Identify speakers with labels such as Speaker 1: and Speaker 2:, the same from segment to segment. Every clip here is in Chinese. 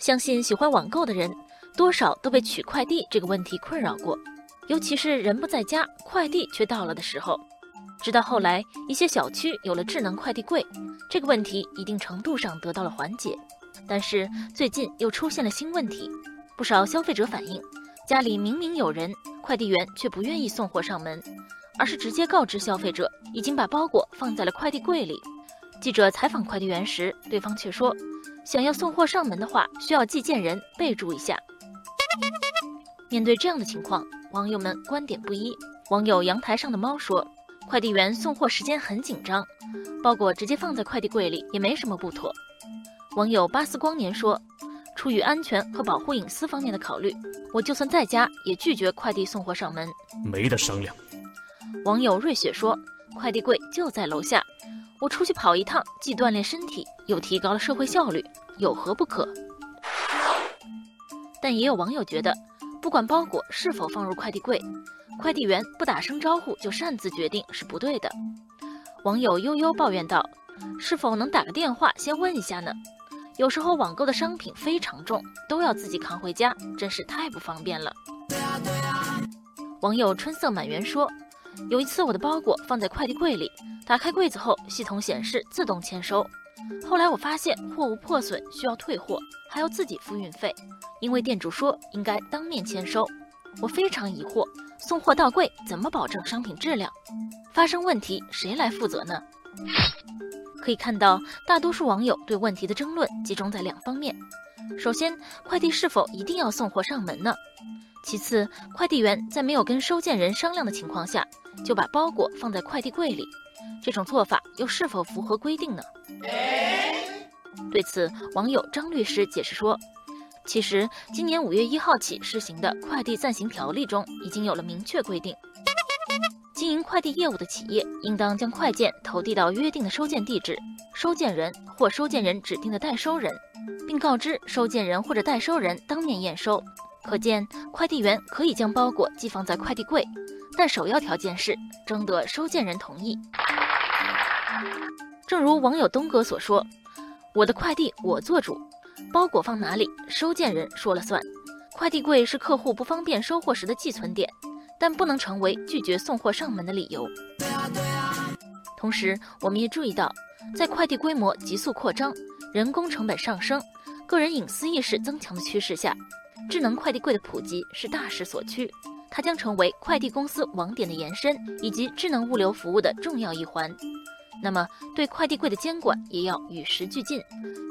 Speaker 1: 相信喜欢网购的人，多少都被取快递这个问题困扰过，尤其是人不在家，快递却到了的时候。直到后来，一些小区有了智能快递柜，这个问题一定程度上得到了缓解。但是最近又出现了新问题，不少消费者反映，家里明明有人，快递员却不愿意送货上门，而是直接告知消费者已经把包裹放在了快递柜里。记者采访快递员时，对方却说。想要送货上门的话，需要寄件人备注一下。面对这样的情况，网友们观点不一。网友阳台上的猫说：“快递员送货时间很紧张，包裹直接放在快递柜里也没什么不妥。”网友巴斯光年说：“出于安全和保护隐私方面的考虑，我就算在家也拒绝快递送货上门，
Speaker 2: 没得商量。”
Speaker 1: 网友瑞雪说：“快递柜就在楼下。”我出去跑一趟，既锻炼身体，又提高了社会效率，有何不可？但也有网友觉得，不管包裹是否放入快递柜，快递员不打声招呼就擅自决定是不对的。网友悠悠抱怨道：“是否能打个电话先问一下呢？有时候网购的商品非常重，都要自己扛回家，真是太不方便了。”网友春色满园说。有一次，我的包裹放在快递柜里，打开柜子后，系统显示自动签收。后来我发现货物破损需要退货，还要自己付运费，因为店主说应该当面签收。我非常疑惑，送货到柜怎么保证商品质量？发生问题谁来负责呢？可以看到，大多数网友对问题的争论集中在两方面：首先，快递是否一定要送货上门呢？其次，快递员在没有跟收件人商量的情况下，就把包裹放在快递柜里，这种做法又是否符合规定呢？对此，网友张律师解释说，其实今年五月一号起施行的快递暂行条例中已经有了明确规定，经营快递业务的企业应当将快件投递到约定的收件地址、收件人或收件人指定的代收人，并告知收件人或者代收人当面验收。可见，快递员可以将包裹寄放在快递柜，但首要条件是征得收件人同意。正如网友东哥所说：“我的快递我做主，包裹放哪里，收件人说了算。快递柜是客户不方便收货时的寄存点，但不能成为拒绝送货上门的理由。”同时，我们也注意到，在快递规模急速扩张、人工成本上升、个人隐私意识增强的趋势下。智能快递柜的普及是大势所趋，它将成为快递公司网点的延伸，以及智能物流服务的重要一环。那么，对快递柜的监管也要与时俱进，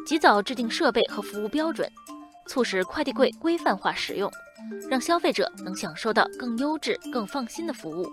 Speaker 1: 及早制定设备和服务标准，促使快递柜规范化使用，让消费者能享受到更优质、更放心的服务。